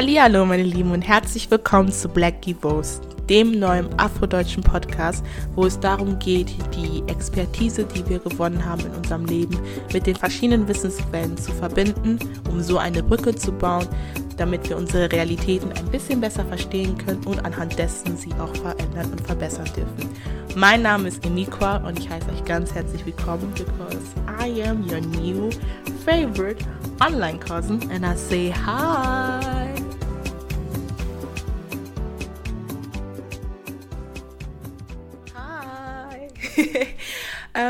Hallo meine Lieben und herzlich willkommen zu Black Givos, dem neuen afrodeutschen Podcast, wo es darum geht, die Expertise, die wir gewonnen haben in unserem Leben, mit den verschiedenen Wissensquellen zu verbinden, um so eine Brücke zu bauen, damit wir unsere Realitäten ein bisschen besser verstehen können und anhand dessen sie auch verändern und verbessern dürfen. Mein Name ist Emiqua und ich heiße euch ganz herzlich willkommen, because I am your new favorite online cousin and I say hi.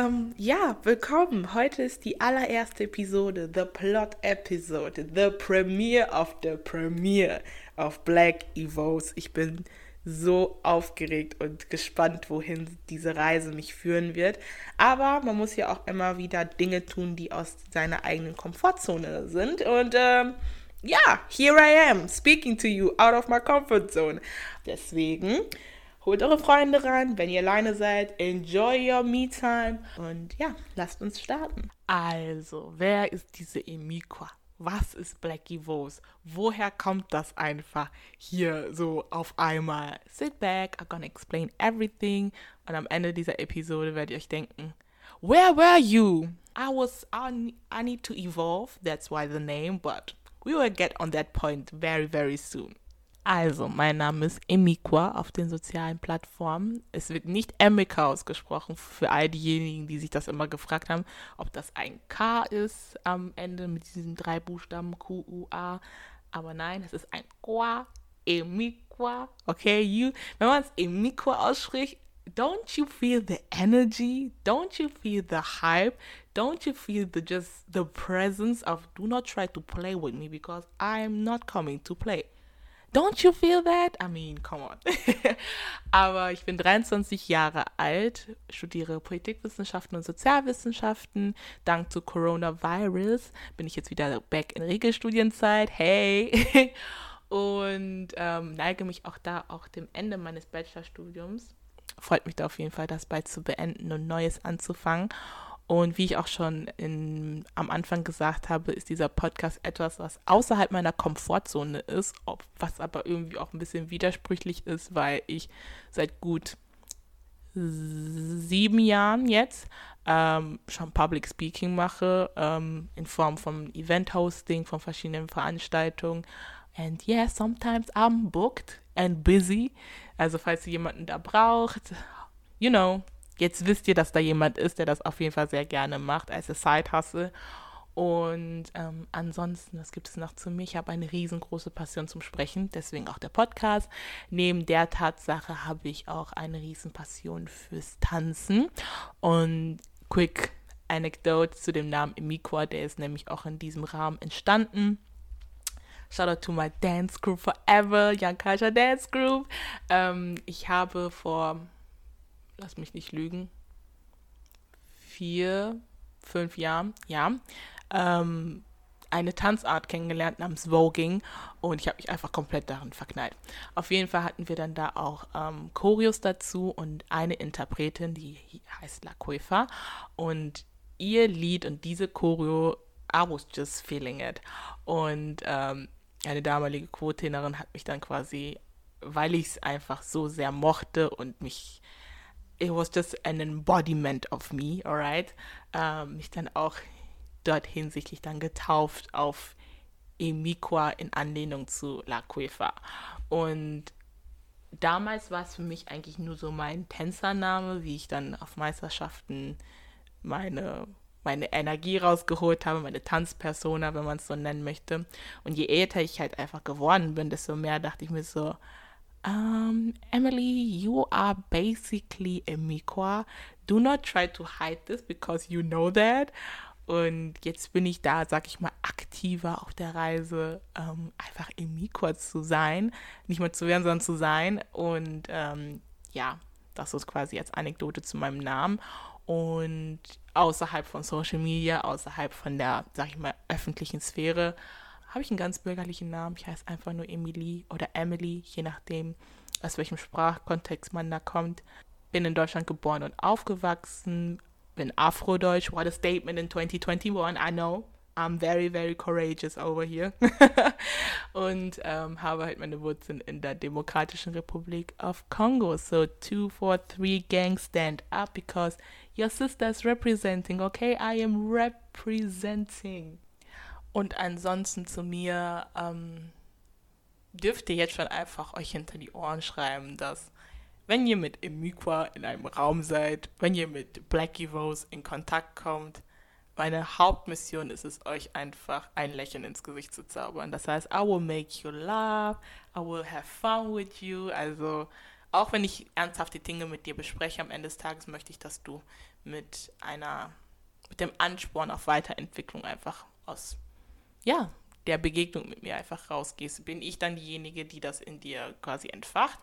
Ähm, ja, willkommen. Heute ist die allererste Episode, The Plot Episode, The Premiere of the Premiere of Black Evos. Ich bin so aufgeregt und gespannt, wohin diese Reise mich führen wird. Aber man muss ja auch immer wieder Dinge tun, die aus seiner eigenen Komfortzone sind. Und ähm, ja, here I am, speaking to you out of my comfort zone. Deswegen Holt eure Freunde ran, wenn ihr alleine seid. Enjoy your me time. Und ja, lasst uns starten. Also, wer ist diese Emikwa? Was ist Blackie Vos? Woher kommt das einfach hier so auf einmal? Sit back, I'm gonna explain everything. Und am Ende dieser Episode werdet ihr euch denken, Where were you? I was, I, I need to evolve, that's why the name, but we will get on that point very, very soon. Also, mein Name ist Emikwa auf den sozialen Plattformen. Es wird nicht Emika ausgesprochen, für all diejenigen, die sich das immer gefragt haben, ob das ein K ist am Ende mit diesen drei Buchstaben Q, U, A. Aber nein, es ist ein Qua, Emikwa. Okay, you, wenn man es Emikwa ausspricht, don't you feel the energy? Don't you feel the hype? Don't you feel the just the presence of do not try to play with me because I am not coming to play. Don't you feel that? I mean, come on. Aber ich bin 23 Jahre alt, studiere Politikwissenschaften und Sozialwissenschaften. Dank zu Coronavirus bin ich jetzt wieder back in Regelstudienzeit. Hey! und ähm, neige mich auch da auch dem Ende meines Bachelorstudiums. Freut mich da auf jeden Fall, das bald zu beenden und Neues anzufangen. Und wie ich auch schon in, am Anfang gesagt habe, ist dieser Podcast etwas, was außerhalb meiner Komfortzone ist, ob, was aber irgendwie auch ein bisschen widersprüchlich ist, weil ich seit gut sieben Jahren jetzt ähm, schon Public Speaking mache, ähm, in Form von Event-Hosting, von verschiedenen Veranstaltungen. And yeah, sometimes I'm booked and busy. Also falls ihr jemanden da braucht, you know, jetzt wisst ihr, dass da jemand ist, der das auf jeden Fall sehr gerne macht als Side-Hustle. Und ähm, ansonsten, was gibt es noch zu mir? Ich habe eine riesengroße Passion zum Sprechen, deswegen auch der Podcast. Neben der Tatsache habe ich auch eine riesen Passion fürs Tanzen. Und quick Anecdote zu dem Namen Emikwa, der ist nämlich auch in diesem Rahmen entstanden. Shout out to my dance group forever, Young Culture Dance Group. Ähm, ich habe vor lass mich nicht lügen, vier, fünf Jahren, ja, ähm, eine Tanzart kennengelernt namens Voging und ich habe mich einfach komplett darin verknallt. Auf jeden Fall hatten wir dann da auch ähm, Choreos dazu und eine Interpretin, die heißt La Coifa und ihr Lied und diese Choreo, I was just feeling it. Und ähm, eine damalige Quotenerin hat mich dann quasi, weil ich es einfach so sehr mochte und mich it was just an embodiment of me, alright, ähm, mich dann auch dort hinsichtlich dann getauft auf Emikwa in Anlehnung zu La Cuefa. Und damals war es für mich eigentlich nur so mein Tänzername, wie ich dann auf Meisterschaften meine, meine Energie rausgeholt habe, meine Tanzpersona, wenn man es so nennen möchte. Und je älter ich halt einfach geworden bin, desto mehr dachte ich mir so, um, Emily, you are basically a Mikwa. Do not try to hide this because you know that. Und jetzt bin ich da, sag ich mal, aktiver auf der Reise, ähm, einfach im Mikwa zu sein. Nicht mehr zu werden, sondern zu sein. Und ähm, ja, das ist quasi als Anekdote zu meinem Namen. Und außerhalb von Social Media, außerhalb von der, sag ich mal, öffentlichen Sphäre, habe ich einen ganz bürgerlichen Namen. Ich heiße einfach nur Emily oder Emily, je nachdem, aus welchem Sprachkontext man da kommt. Bin in Deutschland geboren und aufgewachsen, bin Afrodeutsch. What a statement in 2021, I know. I'm very, very courageous over here. und ähm, habe halt meine Wurzeln in der Demokratischen Republik of Congo. So 243 gang stand up because your sister is representing, okay? I am representing. Und ansonsten zu mir ähm, dürft ihr jetzt schon einfach euch hinter die Ohren schreiben, dass wenn ihr mit Emikwa in einem Raum seid, wenn ihr mit Blackie Rose in Kontakt kommt, meine Hauptmission ist es, euch einfach ein Lächeln ins Gesicht zu zaubern. Das heißt, I will make you laugh, I will have fun with you. Also, auch wenn ich ernsthafte Dinge mit dir bespreche, am Ende des Tages möchte ich, dass du mit einer, mit dem Ansporn auf Weiterentwicklung einfach aus, ja, der Begegnung mit mir einfach rausgehst. Bin ich dann diejenige, die das in dir quasi entfacht?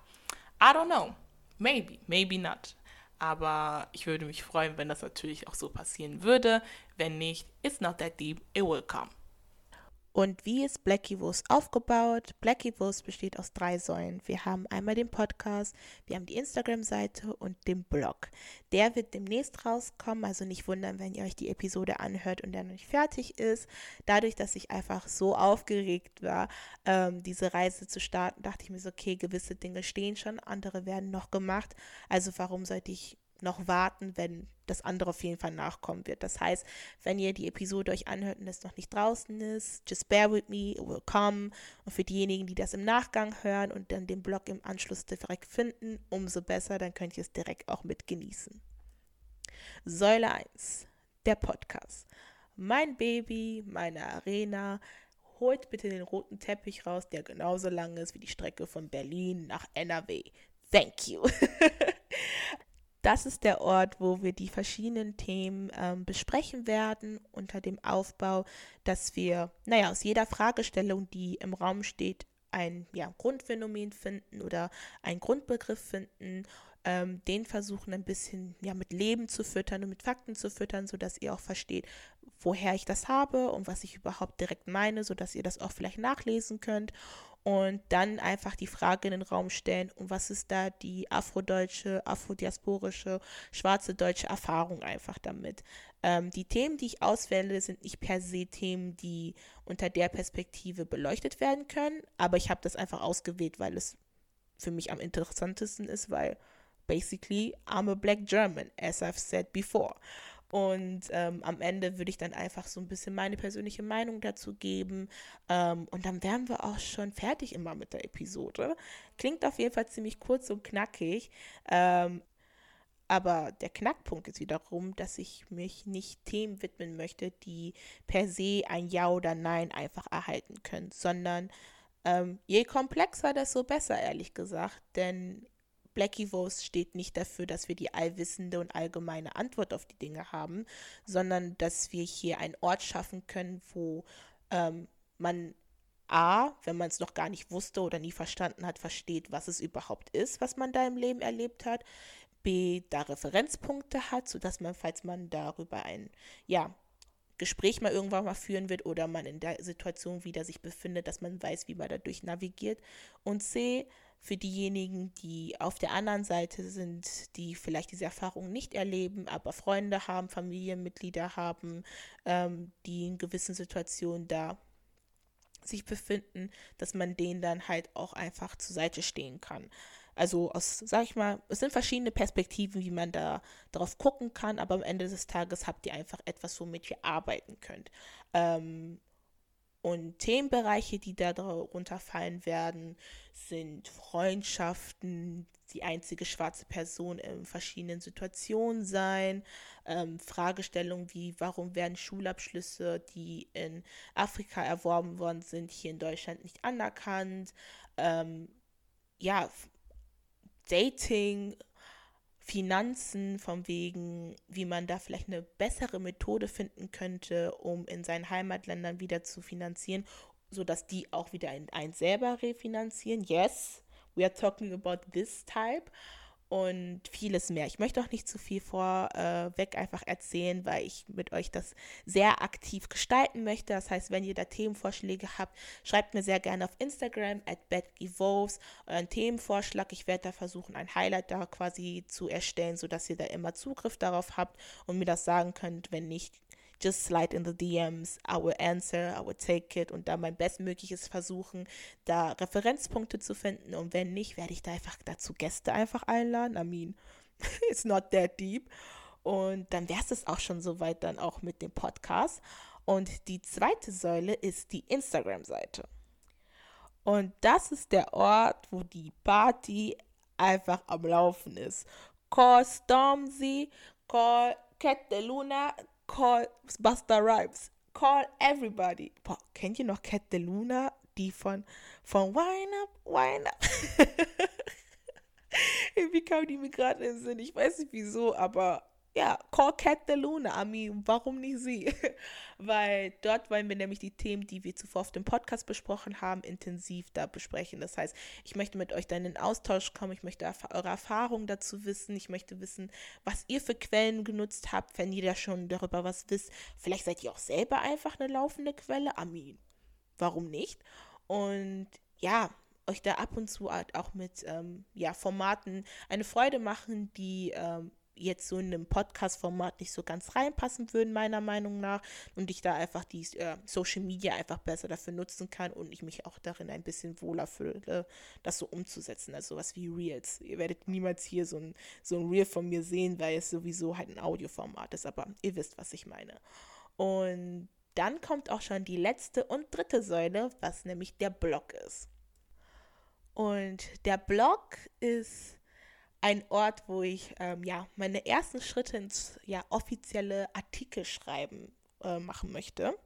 I don't know. Maybe, maybe not. Aber ich würde mich freuen, wenn das natürlich auch so passieren würde. Wenn nicht, it's not that deep, it will come. Und wie ist Blackievos aufgebaut? Blackievos besteht aus drei Säulen. Wir haben einmal den Podcast, wir haben die Instagram-Seite und den Blog. Der wird demnächst rauskommen, also nicht wundern, wenn ihr euch die Episode anhört und der noch nicht fertig ist. Dadurch, dass ich einfach so aufgeregt war, ähm, diese Reise zu starten, dachte ich mir so, okay, gewisse Dinge stehen schon, andere werden noch gemacht. Also warum sollte ich noch warten, wenn das andere auf jeden Fall nachkommen wird. Das heißt, wenn ihr die Episode euch anhört und es noch nicht draußen ist, just bear with me, it will come. Und für diejenigen, die das im Nachgang hören und dann den Blog im Anschluss direkt finden, umso besser, dann könnt ihr es direkt auch mit genießen. Säule 1, der Podcast. Mein Baby, meine Arena, holt bitte den roten Teppich raus, der genauso lang ist wie die Strecke von Berlin nach NRW. Thank you. Das ist der Ort, wo wir die verschiedenen Themen ähm, besprechen werden, unter dem Aufbau, dass wir, naja, aus jeder Fragestellung, die im Raum steht, ein ja, Grundphänomen finden oder einen Grundbegriff finden, ähm, den versuchen ein bisschen ja, mit Leben zu füttern und mit Fakten zu füttern, sodass ihr auch versteht, woher ich das habe und was ich überhaupt direkt meine, sodass ihr das auch vielleicht nachlesen könnt und dann einfach die Frage in den Raum stellen, und was ist da die afrodeutsche, afrodiasporische, schwarze deutsche Erfahrung einfach damit. Ähm, die Themen, die ich auswähle, sind nicht per se Themen, die unter der Perspektive beleuchtet werden können, aber ich habe das einfach ausgewählt, weil es für mich am interessantesten ist, weil basically I'm a black German, as I've said before. Und ähm, am Ende würde ich dann einfach so ein bisschen meine persönliche Meinung dazu geben. Ähm, und dann wären wir auch schon fertig immer mit der Episode. Klingt auf jeden Fall ziemlich kurz und knackig. Ähm, aber der Knackpunkt ist wiederum, dass ich mich nicht Themen widmen möchte, die per se ein Ja oder Nein einfach erhalten können, sondern ähm, je komplexer, desto besser, ehrlich gesagt. Denn Blackivos steht nicht dafür, dass wir die allwissende und allgemeine Antwort auf die Dinge haben, sondern dass wir hier einen Ort schaffen können, wo ähm, man A, wenn man es noch gar nicht wusste oder nie verstanden hat, versteht, was es überhaupt ist, was man da im Leben erlebt hat. B, da Referenzpunkte hat, sodass man, falls man darüber ein, ja, Gespräch mal irgendwann mal führen wird oder man in der Situation wieder sich befindet, dass man weiß, wie man dadurch navigiert. Und C, für diejenigen, die auf der anderen Seite sind, die vielleicht diese Erfahrung nicht erleben, aber Freunde haben, Familienmitglieder haben, ähm, die in gewissen Situationen da sich befinden, dass man denen dann halt auch einfach zur Seite stehen kann. Also aus, sag ich mal, es sind verschiedene Perspektiven, wie man da drauf gucken kann, aber am Ende des Tages habt ihr einfach etwas, womit ihr arbeiten könnt. Ähm, und Themenbereiche, die da darunter fallen werden, sind Freundschaften, die einzige schwarze Person in verschiedenen Situationen sein, ähm, Fragestellungen wie, warum werden Schulabschlüsse, die in Afrika erworben worden sind, hier in Deutschland nicht anerkannt, ähm, ja, Dating, Finanzen, von wegen, wie man da vielleicht eine bessere Methode finden könnte, um in seinen Heimatländern wieder zu finanzieren, sodass die auch wieder ein, ein selber refinanzieren. Yes, we are talking about this type und vieles mehr. Ich möchte auch nicht zu viel vorweg äh, einfach erzählen, weil ich mit euch das sehr aktiv gestalten möchte. Das heißt, wenn ihr da Themenvorschläge habt, schreibt mir sehr gerne auf Instagram at Evolves euren Themenvorschlag. Ich werde da versuchen, ein Highlight da quasi zu erstellen, sodass ihr da immer Zugriff darauf habt und mir das sagen könnt. Wenn nicht, just slide in the DMs. I will answer, I will take it und da mein Bestmögliches versuchen, da Referenzpunkte zu finden. Und wenn nicht, werde ich da einfach dazu Gäste einfach einladen. I mean, it's not that deep. Und dann wäre es auch schon soweit dann auch mit dem Podcast. Und die zweite Säule ist die Instagram-Seite. Und das ist der Ort, wo die Party einfach am Laufen ist. Call Stormzy, call Cat de Luna, call Buster Rhymes, call everybody. Boah, kennt ihr noch Cat de Luna? Die von, von Wine Up, Wine Up. Irgendwie kam die mir gerade in den Sinn. Ich weiß nicht wieso, aber ja, call Cat the Luna. I mean, warum nicht sie? Weil dort wollen wir nämlich die Themen, die wir zuvor auf dem Podcast besprochen haben, intensiv da besprechen. Das heißt, ich möchte mit euch dann in Austausch kommen. Ich möchte eure Erfahrungen dazu wissen. Ich möchte wissen, was ihr für Quellen genutzt habt, wenn ihr da schon darüber was wisst. Vielleicht seid ihr auch selber einfach eine laufende Quelle. I mean, warum nicht? Und ja, euch da ab und zu auch mit ähm, ja, Formaten eine Freude machen, die ähm, jetzt so in einem Podcast-Format nicht so ganz reinpassen würden, meiner Meinung nach. Und ich da einfach die äh, Social Media einfach besser dafür nutzen kann und ich mich auch darin ein bisschen wohler fühle, das so umzusetzen. Also sowas wie Reels. Ihr werdet niemals hier so ein, so ein Reel von mir sehen, weil es sowieso halt ein Audioformat ist, aber ihr wisst, was ich meine. Und dann kommt auch schon die letzte und dritte Säule, was nämlich der Blog ist. Und der Blog ist ein Ort, wo ich ähm, ja meine ersten Schritte ins ja offizielle Artikelschreiben äh, machen möchte.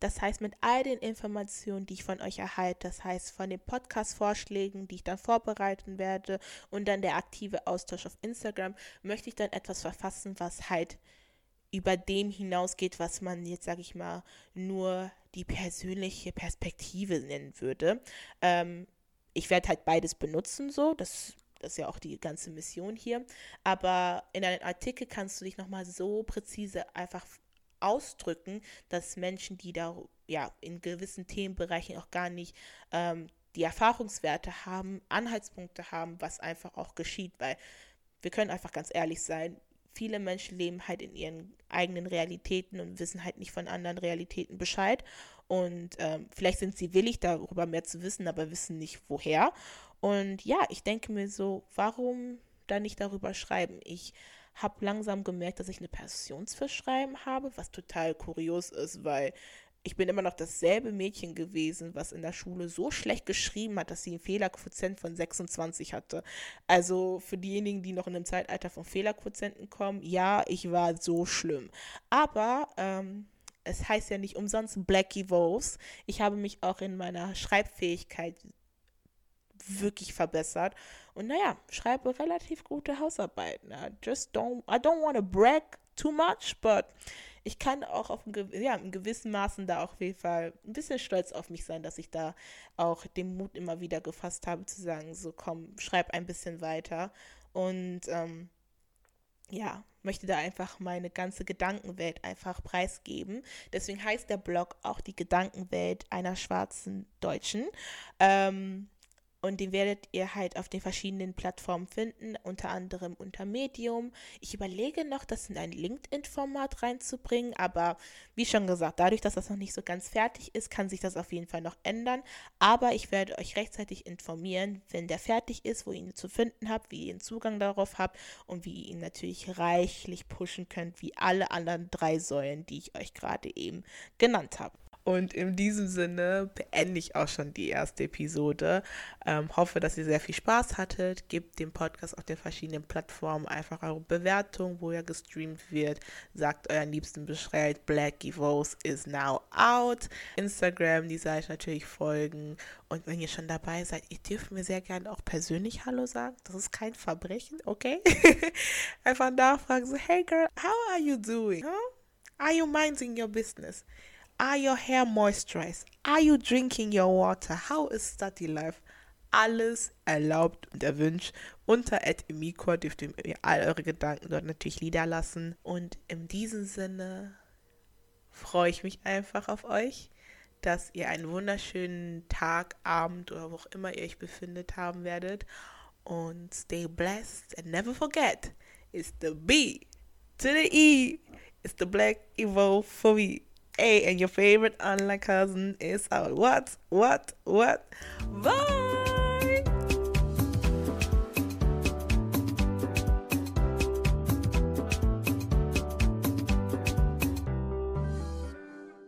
Das heißt, mit all den Informationen, die ich von euch erhalte, das heißt von den Podcast-Vorschlägen, die ich dann vorbereiten werde und dann der aktive Austausch auf Instagram, möchte ich dann etwas verfassen, was halt über dem hinausgeht, was man jetzt, sage ich mal, nur die persönliche Perspektive nennen würde. Ähm, ich werde halt beides benutzen, so. Das das ist ja auch die ganze Mission hier. Aber in einem Artikel kannst du dich nochmal so präzise einfach ausdrücken, dass Menschen, die da ja in gewissen Themenbereichen auch gar nicht ähm, die Erfahrungswerte haben, Anhaltspunkte haben, was einfach auch geschieht, weil wir können einfach ganz ehrlich sein, viele Menschen leben halt in ihren eigenen Realitäten und wissen halt nicht von anderen Realitäten Bescheid. Und ähm, vielleicht sind sie willig, darüber mehr zu wissen, aber wissen nicht woher. Und ja, ich denke mir so, warum da nicht darüber schreiben? Ich habe langsam gemerkt, dass ich eine Passion für Schreiben habe, was total kurios ist, weil ich bin immer noch dasselbe Mädchen gewesen, was in der Schule so schlecht geschrieben hat, dass sie einen Fehlerquotient von 26 hatte. Also für diejenigen, die noch in einem Zeitalter von Fehlerquotienten kommen, ja, ich war so schlimm. Aber ähm, es heißt ja nicht umsonst Blackie Wolves. Ich habe mich auch in meiner Schreibfähigkeit wirklich verbessert. Und naja, schreibe relativ gute Hausarbeiten. I just don't, I don't want to brag too much, but ich kann auch auf ein, ja, in gewissen Maßen da auch auf jeden Fall ein bisschen stolz auf mich sein, dass ich da auch den Mut immer wieder gefasst habe, zu sagen, so komm, schreib ein bisschen weiter. Und ähm, ja, möchte da einfach meine ganze Gedankenwelt einfach preisgeben. Deswegen heißt der Blog auch die Gedankenwelt einer schwarzen Deutschen. Ähm, und den werdet ihr halt auf den verschiedenen Plattformen finden, unter anderem unter Medium. Ich überlege noch, das in ein LinkedIn-Format reinzubringen, aber wie schon gesagt, dadurch, dass das noch nicht so ganz fertig ist, kann sich das auf jeden Fall noch ändern. Aber ich werde euch rechtzeitig informieren, wenn der fertig ist, wo ihr ihn zu finden habt, wie ihr einen Zugang darauf habt und wie ihr ihn natürlich reichlich pushen könnt, wie alle anderen drei Säulen, die ich euch gerade eben genannt habe. Und in diesem Sinne beende ich auch schon die erste Episode. Ähm, hoffe, dass ihr sehr viel Spaß hattet. Gebt dem Podcast auf den verschiedenen Plattformen einfach eure Bewertung, wo er gestreamt wird. Sagt euren Liebsten Bescheid. Black Evos is now out. Instagram, die Seite natürlich folgen. Und wenn ihr schon dabei seid, ihr dürft mir sehr gerne auch persönlich Hallo sagen. Das ist kein Verbrechen, okay? einfach nachfragen, so, hey girl, how are you doing? Huh? Are you minding your business? Are your hair moisturized? Are you drinking your water? How is study life? Alles erlaubt und erwünscht. Unter Emikor dürft ihr all eure Gedanken dort natürlich niederlassen. Und in diesem Sinne freue ich mich einfach auf euch, dass ihr einen wunderschönen Tag, Abend oder wo auch immer ihr euch befindet haben werdet. Und stay blessed and never forget, it's the B to the E It's the Black Evo for me. Hey, and your favorite online cousin is out. What? What? What? Bye!